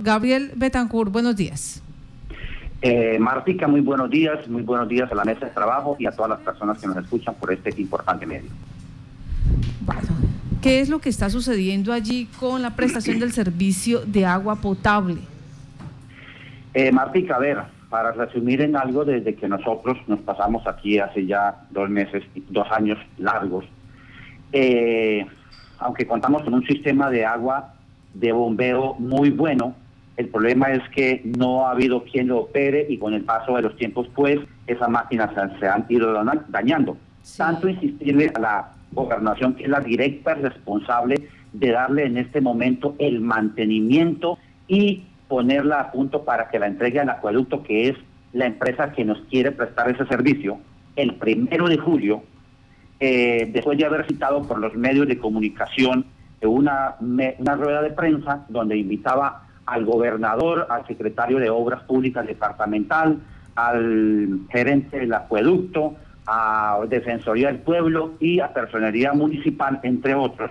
Gabriel Betancourt, buenos días. Eh, Martica, muy buenos días, muy buenos días a la mesa de trabajo y a todas las personas que nos escuchan por este importante medio. Bueno, ¿qué es lo que está sucediendo allí con la prestación del servicio de agua potable? Eh, Martica, a ver, para resumir en algo, desde que nosotros nos pasamos aquí hace ya dos meses, dos años largos, eh, aunque contamos con un sistema de agua de bombeo muy bueno, el problema es que no ha habido quien lo opere y con el paso de los tiempos, pues, esas máquinas se, han ido dañando. Tanto insistirle a la gobernación, que es la directa responsable de darle en este momento el mantenimiento y ponerla a punto para que la entregue al acueducto, que es la empresa que nos quiere prestar ese servicio, el primero de julio, eh, después de haber citado por los medios de comunicación una, una rueda de prensa donde invitaba al gobernador, al secretario de Obras Públicas departamental, al gerente del acueducto, a Defensoría del Pueblo y a Personería Municipal, entre otros.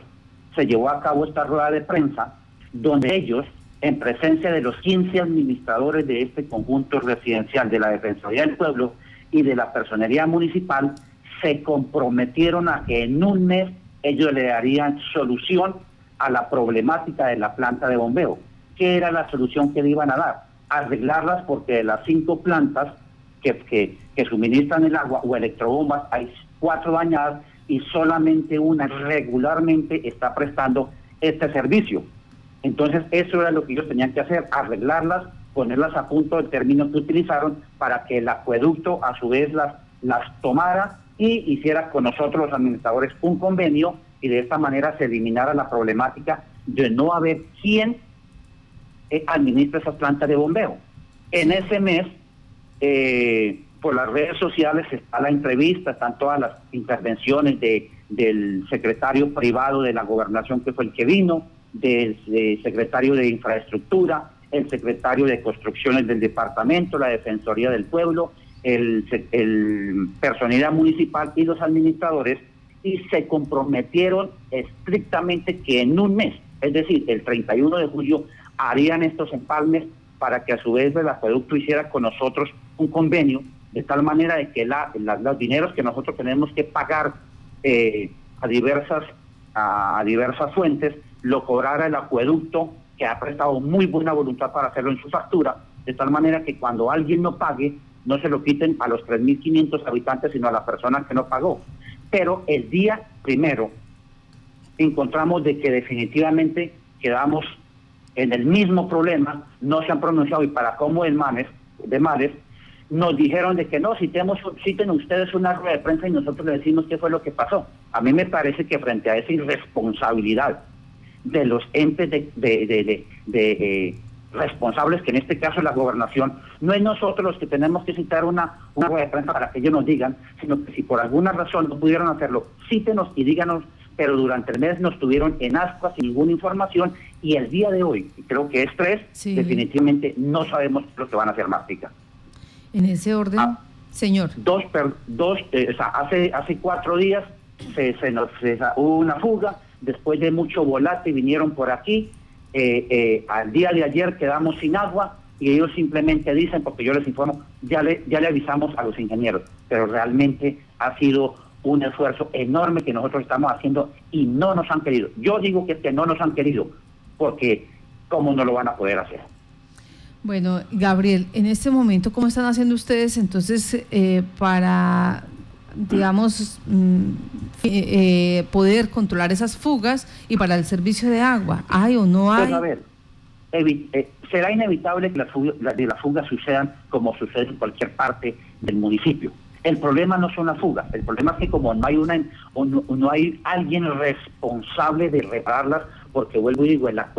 Se llevó a cabo esta rueda de prensa donde ellos, en presencia de los 15 administradores de este conjunto residencial de la Defensoría del Pueblo y de la Personería Municipal, se comprometieron a que en un mes ellos le darían solución a la problemática de la planta de bombeo. ¿Qué era la solución que le iban a dar? Arreglarlas porque de las cinco plantas que, que, que suministran el agua o electrobombas hay cuatro dañadas y solamente una regularmente está prestando este servicio. Entonces eso era lo que ellos tenían que hacer, arreglarlas, ponerlas a punto del término que utilizaron para que el acueducto a su vez las, las tomara y hiciera con nosotros los administradores un convenio y de esta manera se eliminara la problemática de no haber quien eh, administra esas plantas de bombeo. En ese mes, eh, por las redes sociales está la entrevista, están todas las intervenciones de, del secretario privado de la gobernación, que fue el que vino, del, secretario de infraestructura, el secretario de construcciones del departamento, la Defensoría del Pueblo, el, el personalidad municipal y los administradores y se comprometieron estrictamente que en un mes, es decir, el 31 de julio, harían estos empalmes para que a su vez el acueducto hiciera con nosotros un convenio, de tal manera de que la, los dineros que nosotros tenemos que pagar eh, a, diversas, a, diversas fuentes, lo cobrara el acueducto, que ha prestado muy buena voluntad para hacerlo en su factura, de tal manera que cuando alguien no pague, no se lo quiten a los 3.500 habitantes, sino a la persona que no pagó. Pero el día primero encontramos de que definitivamente quedamos en el mismo problema, no se han pronunciado y para cómo el Manes, de Males, nos dijeron de que no, citemos, citen ustedes una rueda de prensa y nosotros le decimos qué fue lo que pasó. A mí me parece que frente a esa irresponsabilidad de los entes de, de, de, eh, responsables, que en este caso es la gobernación, no es nosotros los que tenemos que citar una, una rueda de prensa para que ellos nos digan, sino que si por alguna razón no pudieron hacerlo, cítenos y díganos, pero durante el mes nos tuvieron en ascuas sin ninguna información y el día de hoy, creo que es tres, definitivamente no sabemos lo que van a hacer Martica. En ese orden, ah, señor. Dos, dos eh, o sea, hace, hace cuatro días se, se nos hubo una fuga, después de mucho volate vinieron por aquí, eh, eh, al día de ayer quedamos sin agua y ellos simplemente dicen, porque yo les informo, ya le, ya le avisamos a los ingenieros, pero realmente ha sido un esfuerzo enorme que nosotros estamos haciendo y no nos han querido. Yo digo que es que no nos han querido, porque ¿cómo no lo van a poder hacer? Bueno, Gabriel, en este momento, ¿cómo están haciendo ustedes entonces eh, para digamos, mm, eh, poder controlar esas fugas y para el servicio de agua? ¿Hay o no hay? Pues a ver, eh, será inevitable que las fugas, las fugas sucedan como sucede en cualquier parte del municipio. El problema no son las fugas, el problema es que como no hay una no, hay alguien responsable de repararlas, porque vuelvo y digo, la,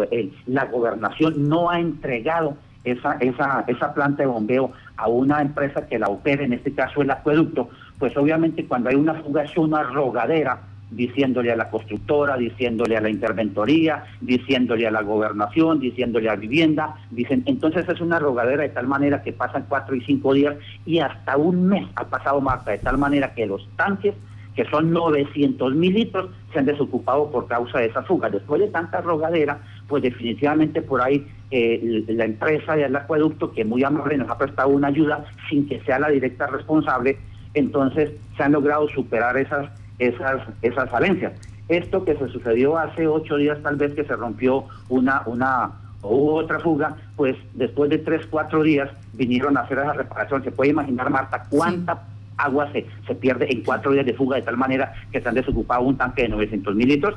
la gobernación no ha entregado esa, esa, esa planta de bombeo a una empresa que la opere, en este caso el acueducto, pues obviamente cuando hay una fuga es una rogadera diciéndole a la constructora, diciéndole a la interventoría, diciéndole a la gobernación, diciéndole a vivienda, dicen, entonces es una rogadera de tal manera que pasan cuatro y cinco días y hasta un mes ha pasado Marta, de tal manera que los tanques, que son 900 mil litros, se han desocupado por causa de esa fuga. Después de tanta rogadera, pues definitivamente por ahí eh, la empresa del acueducto, que muy amable nos ha prestado una ayuda sin que sea la directa responsable, entonces se han logrado superar esas, esas, esas falencias. Esto que se sucedió hace ocho días, tal vez que se rompió una, una o hubo otra fuga, pues después de tres, cuatro días vinieron a hacer esa reparación. Se puede imaginar, Marta, cuánta agua se, se pierde en cuatro días de fuga, de tal manera que se han desocupado un tanque de 900 mil litros.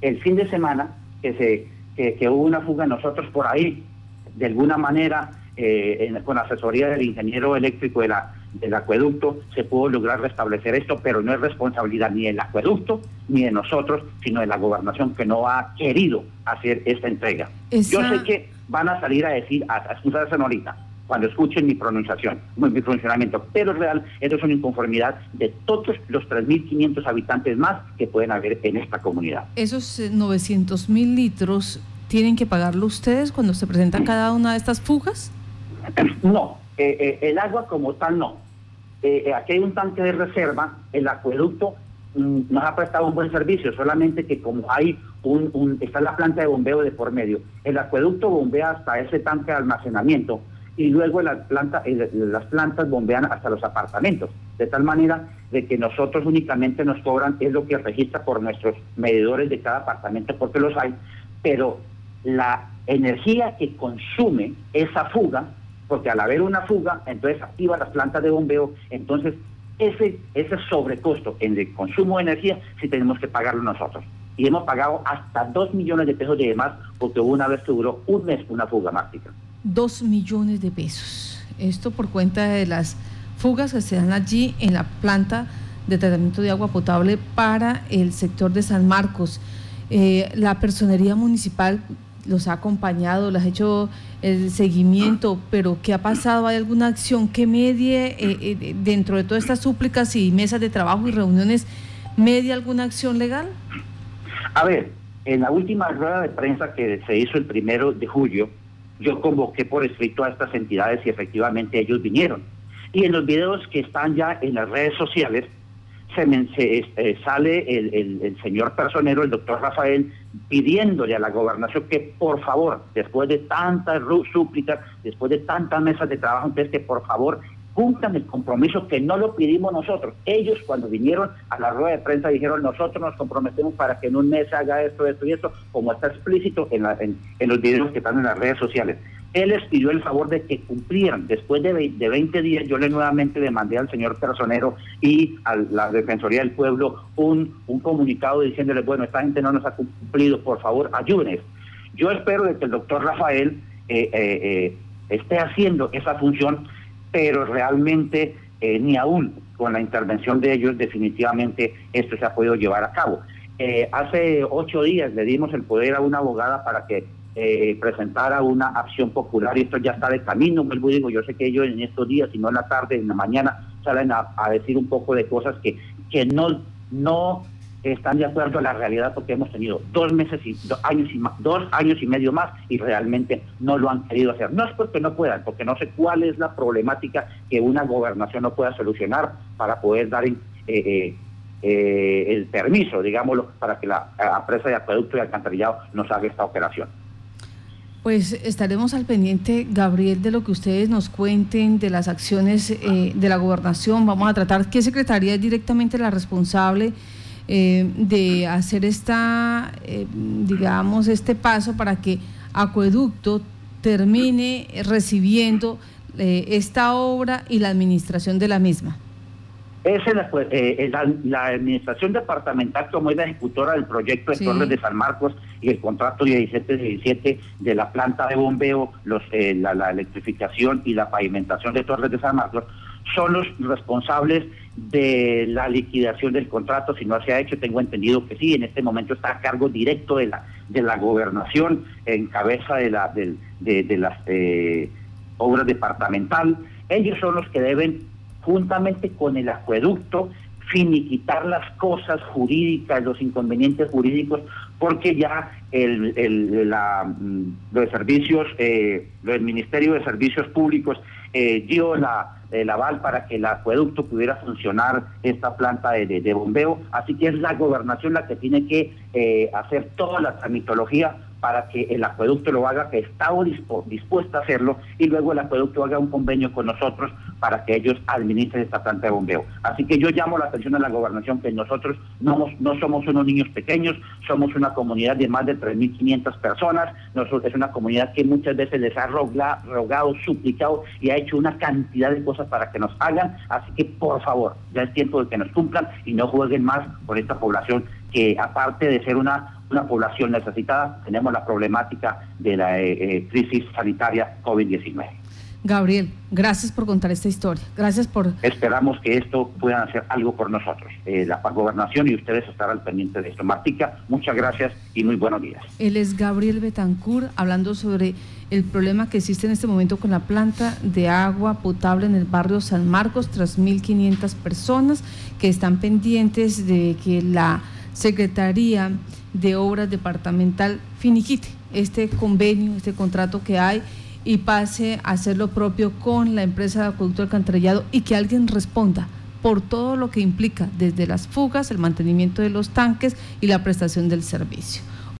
El fin de semana que, se, que, hubo una fuga, nosotros por ahí, de alguna manera, eh, con asesoría del ingeniero eléctrico de la, del acueducto, se pudo lograr restablecer esto, pero no es responsabilidad ni del acueducto ni de nosotros, sino de la gobernación que no ha querido hacer esta entrega. Yo sé que van a salir a decir, a, a excusarse ahorita, cuando escuchen mi pronunciación, mi pronunciamiento, pero es real, esto es una inconformidad de todos los 3.500 habitantes más que pueden haber en esta comunidad. Esos 900 eh, mil litros, ¿tienen que pagarlo ustedes cuando se presenta cada una de estas fugas? No, eh, eh, el agua como tal no. aquí hay un tanque de reserva, el acueducto mm, nos ha prestado un buen servicio, solamente que como hay un, un, está la planta de bombeo de por medio, el acueducto bombea hasta ese tanque de almacenamiento, y luego las, plantas eh, las plantas bombean hasta los apartamentos, de tal manera de que nosotros únicamente nos cobran, es lo que registra por nuestros medidores de cada apartamento, porque los hay, pero la energía que consume esa fuga, porque al haber una fuga, entonces activa las plantas de bombeo, entonces ese, ese sobrecosto en el consumo de energía sí tenemos que pagarlo nosotros. Y hemos pagado hasta 2 millones de pesos de demás porque una vez que duró un mes una fuga mágica. 2 millones de pesos. Esto por cuenta de las fugas que se dan allí en la planta de tratamiento de agua potable para el sector de San Marcos. Eh, la personería municipal los ha acompañado, les ha hecho el seguimiento, pero ¿qué ha pasado? ¿Hay alguna acción que medie eh, eh, dentro de todas estas súplicas y mesas de trabajo y reuniones, medie alguna acción legal? A ver, en la última rueda de prensa que se hizo el primero de julio, yo convoqué por escrito a estas entidades y efectivamente ellos vinieron. Y en los videos que están ya en las redes sociales, se, eh, sale el, señor personero, el doctor Rafael, pidiéndole a la gobernación que por favor, después de tantas súplicas, después de tantas mesas de trabajo, entonces que por favor cumplan el compromiso que no lo pedimos nosotros. Ellos cuando vinieron a la rueda de prensa dijeron nosotros nos comprometemos para que en un mes haga esto, esto y esto, como está explícito en, en, los videos que están en las redes sociales. Él les pidió el favor de que cumplieran. Después de, 20 días yo le nuevamente demandé al señor personero y a la Defensoría del Pueblo un, un comunicado diciéndole, bueno, esta gente no nos ha cumplido, por favor, ayúdenes. Yo espero que el doctor Rafael eh, eh, eh, esté haciendo esa función pero realmente eh, ni aún con la intervención de ellos definitivamente esto se ha podido llevar a cabo. Eh, hace ocho días le dimos el poder a una abogada para que eh, presentara una acción popular y esto ya está de camino, vuelvo digo, yo sé que ellos en estos días, si no en la tarde, en la mañana, salen a, a decir un poco de cosas que, que no, no están de acuerdo a la realidad porque hemos tenido dos meses y dos años y dos años y medio más y realmente no lo han querido hacer. No es porque no puedan, porque no sé cuál es la problemática que una gobernación no pueda solucionar para poder dar eh, eh, eh, el permiso, digámoslo, para que la empresa de acueducto y alcantarillado nos haga esta operación. Pues estaremos al pendiente, Gabriel, de lo que ustedes nos cuenten, de las acciones de la gobernación. Vamos a tratar qué secretaría es directamente la responsable eh, de hacer esta, eh, digamos, este paso para que Acueducto termine recibiendo eh, esta obra y la administración de la misma. Es la, administración departamental como es la ejecutora del proyecto de Torres de San Marcos y el contrato 17-17 de la planta de bombeo, los, la, la electrificación y la pavimentación de Torres de San Marcos, son los responsables de la liquidación del contrato, si no se ha hecho, tengo entendido que sí, en este momento está a cargo directo de la, de la gobernación, en cabeza de, la, de, de, las eh, obras departamental. Ellos son los que deben, juntamente con el acueducto, finiquitar las cosas jurídicas, los inconvenientes jurídicos, porque ya el, el, mm, los servicios, eh, el Ministerio de Servicios Públicos eh, dio la, el aval para que el acueducto pudiera funcionar esta planta de, bombeo, así que es la gobernación la que tiene que eh, hacer toda la tramitología para que el acueducto lo haga, que está dispuesta a hacerlo, y luego el acueducto haga un convenio con nosotros para que ellos administren esta planta de bombeo. Así que yo llamo la atención a la gobernación que nosotros no, somos unos niños pequeños, somos una comunidad de más de 3.500 personas, nosotros, es una comunidad que muchas veces les ha rogado, suplicado y ha hecho una cantidad de cosas para que nos hagan, así que por favor, ya es tiempo de que nos cumplan y no jueguen más por esta población que aparte de ser una una población necesitada, tenemos la problemática de la eh, eh, crisis sanitaria COVID-19. Gabriel, gracias por contar esta historia. Gracias por... Esperamos que esto pueda hacer algo por nosotros. Eh, la gobernación y ustedes estarán al pendiente de esto. Martica, muchas gracias y muy buenos días. Él es Gabriel Betancourt hablando sobre el problema que existe en este momento con la planta de agua potable en el barrio San Marcos, 3.500 personas que están pendientes de que la Secretaría de Obras Departamental finiquite este convenio, este contrato que hay y pase a hacer lo propio con la empresa de acueducto alcantarillado y que alguien responda por todo lo que implica desde las fugas, el mantenimiento de los tanques y la prestación del servicio.